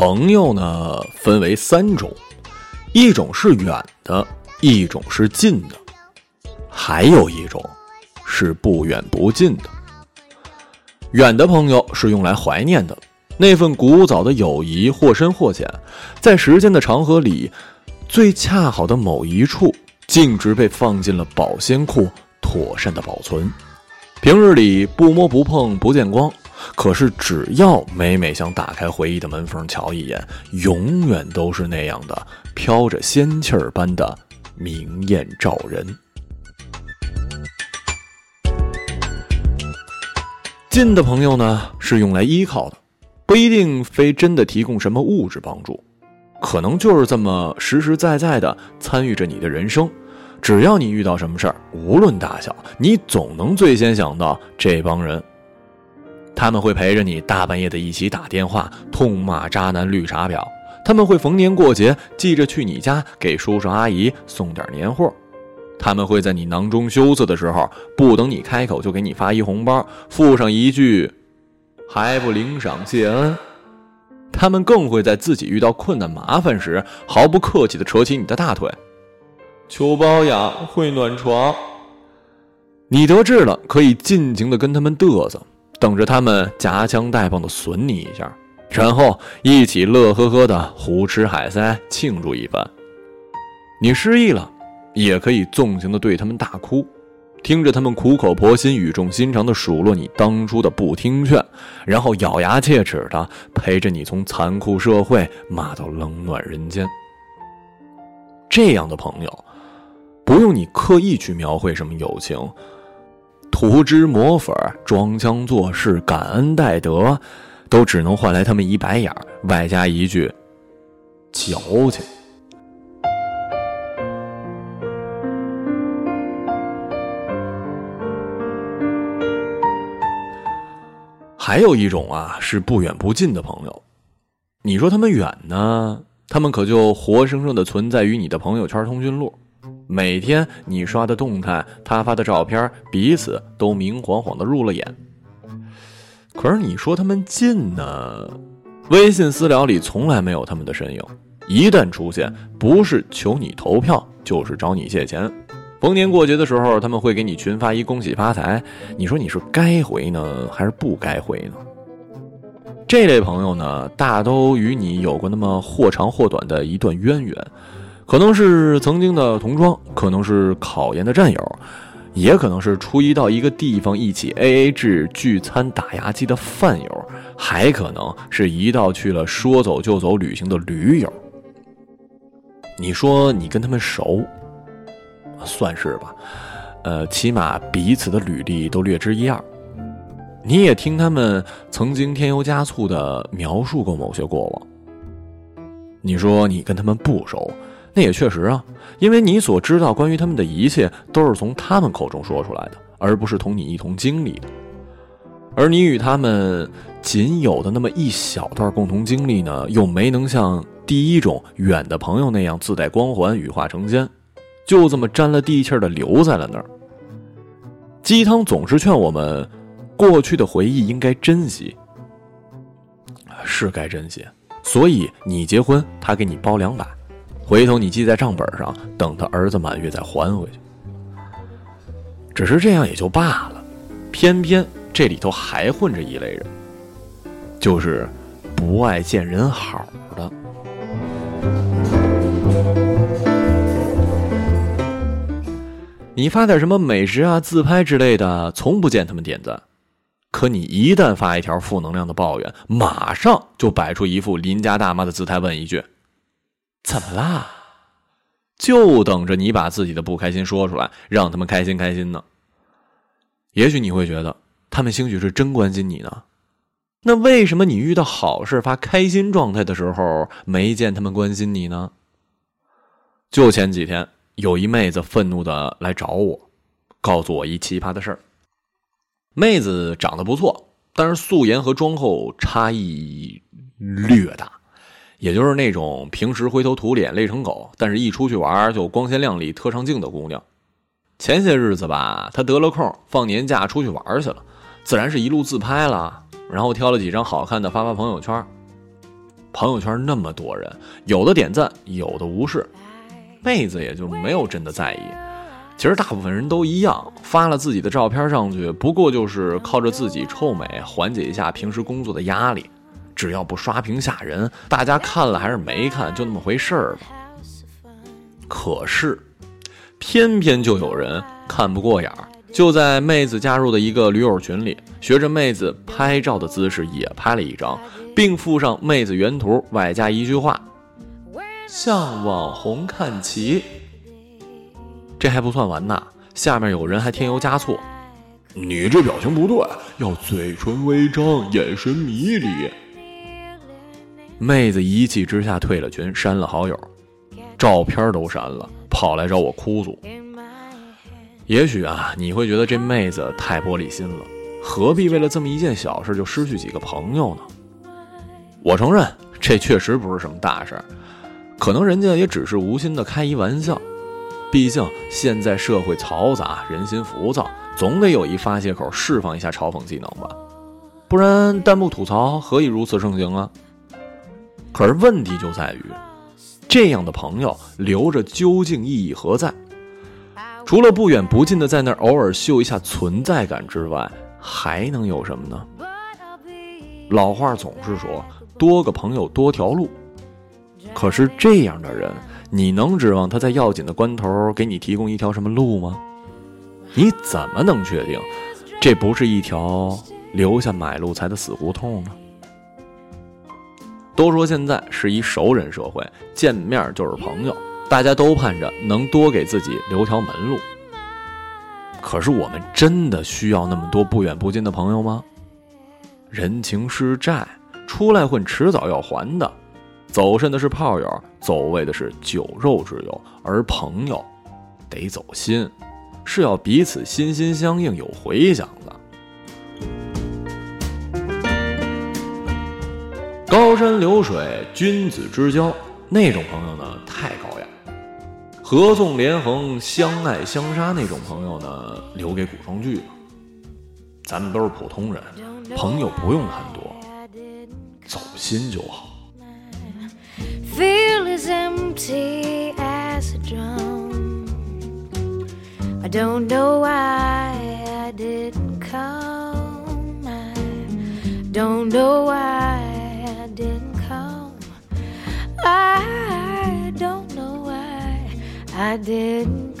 朋友呢，分为三种，一种是远的，一种是近的，还有一种是不远不近的。远的朋友是用来怀念的，那份古早的友谊或深或浅，在时间的长河里，最恰好的某一处，径直被放进了保鲜库，妥善的保存。平日里不摸不碰不见光。可是，只要每每想打开回忆的门缝瞧一眼，永远都是那样的飘着仙气儿般的明艳照人。近的朋友呢，是用来依靠的，不一定非真的提供什么物质帮助，可能就是这么实实在在的参与着你的人生。只要你遇到什么事儿，无论大小，你总能最先想到这帮人。他们会陪着你大半夜的一起打电话痛骂渣男绿茶婊，他们会逢年过节记着去你家给叔叔阿姨送点年货，他们会在你囊中羞涩的时候不等你开口就给你发一红包，附上一句还不领赏谢恩。他们更会在自己遇到困难麻烦时毫不客气地扯起你的大腿，求包养会暖床。你得志了，可以尽情地跟他们嘚瑟。等着他们夹枪带棒的损你一下，然后一起乐呵呵的胡吃海塞庆祝一番。你失忆了，也可以纵情的对他们大哭，听着他们苦口婆心、语重心长的数落你当初的不听劝，然后咬牙切齿的陪着你从残酷社会骂到冷暖人间。这样的朋友，不用你刻意去描绘什么友情。涂脂抹粉、装腔作势、感恩戴德，都只能换来他们一白眼外加一句“矫情”。还有一种啊，是不远不近的朋友。你说他们远呢，他们可就活生生的存在于你的朋友圈通讯录。每天你刷的动态，他发的照片，彼此都明晃晃的入了眼。可是你说他们近呢？微信私聊里从来没有他们的身影，一旦出现，不是求你投票，就是找你借钱。逢年过节的时候，他们会给你群发一恭喜发财。你说你是该回呢，还是不该回呢？这类朋友呢，大都与你有过那么或长或短的一段渊源。可能是曾经的同窗，可能是考研的战友，也可能是初一到一个地方一起 A A 制聚餐打牙祭的饭友，还可能是一道去了说走就走旅行的驴友。你说你跟他们熟，算是吧，呃，起码彼此的履历都略知一二。你也听他们曾经添油加醋的描述过某些过往。你说你跟他们不熟。那也确实啊，因为你所知道关于他们的一切都是从他们口中说出来的，而不是同你一同经历的。而你与他们仅有的那么一小段共同经历呢，又没能像第一种远的朋友那样自带光环、羽化成仙，就这么沾了地气的留在了那儿。鸡汤总是劝我们，过去的回忆应该珍惜，是该珍惜。所以你结婚，他给你包两百。回头你记在账本上，等他儿子满月再还回去。只是这样也就罢了，偏偏这里头还混着一类人，就是不爱见人好的。你发点什么美食啊、自拍之类的，从不见他们点赞；可你一旦发一条负能量的抱怨，马上就摆出一副邻家大妈的姿态，问一句。怎么啦？就等着你把自己的不开心说出来，让他们开心开心呢。也许你会觉得他们兴许是真关心你呢。那为什么你遇到好事发开心状态的时候没见他们关心你呢？就前几天有一妹子愤怒的来找我，告诉我一奇葩的事儿。妹子长得不错，但是素颜和妆后差异略大。也就是那种平时灰头土脸、累成狗，但是一出去玩就光鲜亮丽、特上镜的姑娘。前些日子吧，她得了空，放年假出去玩去了，自然是一路自拍了，然后挑了几张好看的发发朋友圈。朋友圈那么多人，有的点赞，有的无视，妹子也就没有真的在意。其实大部分人都一样，发了自己的照片上去，不过就是靠着自己臭美缓解一下平时工作的压力。只要不刷屏吓人，大家看了还是没看，就那么回事儿吧。可是，偏偏就有人看不过眼儿，就在妹子加入的一个驴友群里，学着妹子拍照的姿势也拍了一张，并附上妹子原图，外加一句话：“向网红看齐。”这还不算完呐，下面有人还添油加醋：“你这表情不对，要嘴唇微张，眼神迷离。”妹子一气之下退了群，删了好友，照片都删了，跑来找我哭诉。也许啊，你会觉得这妹子太玻璃心了，何必为了这么一件小事就失去几个朋友呢？我承认，这确实不是什么大事，可能人家也只是无心的开一玩笑。毕竟现在社会嘈杂，人心浮躁，总得有一发泄口，释放一下嘲讽技能吧，不然弹幕吐槽何以如此盛行啊？可是问题就在于，这样的朋友留着究竟意义何在？除了不远不近的在那儿偶尔秀一下存在感之外，还能有什么呢？老话总是说多个朋友多条路，可是这样的人，你能指望他在要紧的关头给你提供一条什么路吗？你怎么能确定这不是一条留下买路财的死胡同呢？都说现在是一熟人社会，见面就是朋友，大家都盼着能多给自己留条门路。可是我们真的需要那么多不远不近的朋友吗？人情是债，出来混迟早要还的。走肾的是炮友，走位的是酒肉之友，而朋友得走心，是要彼此心心相印，有回响高山流水，君子之交，那种朋友呢太高雅；合纵连横，相爱相杀那种朋友呢，留给古装剧吧。咱们都是普通人，朋友不用很多，走心就好。I don't know why I didn't come. Don't know why. I didn't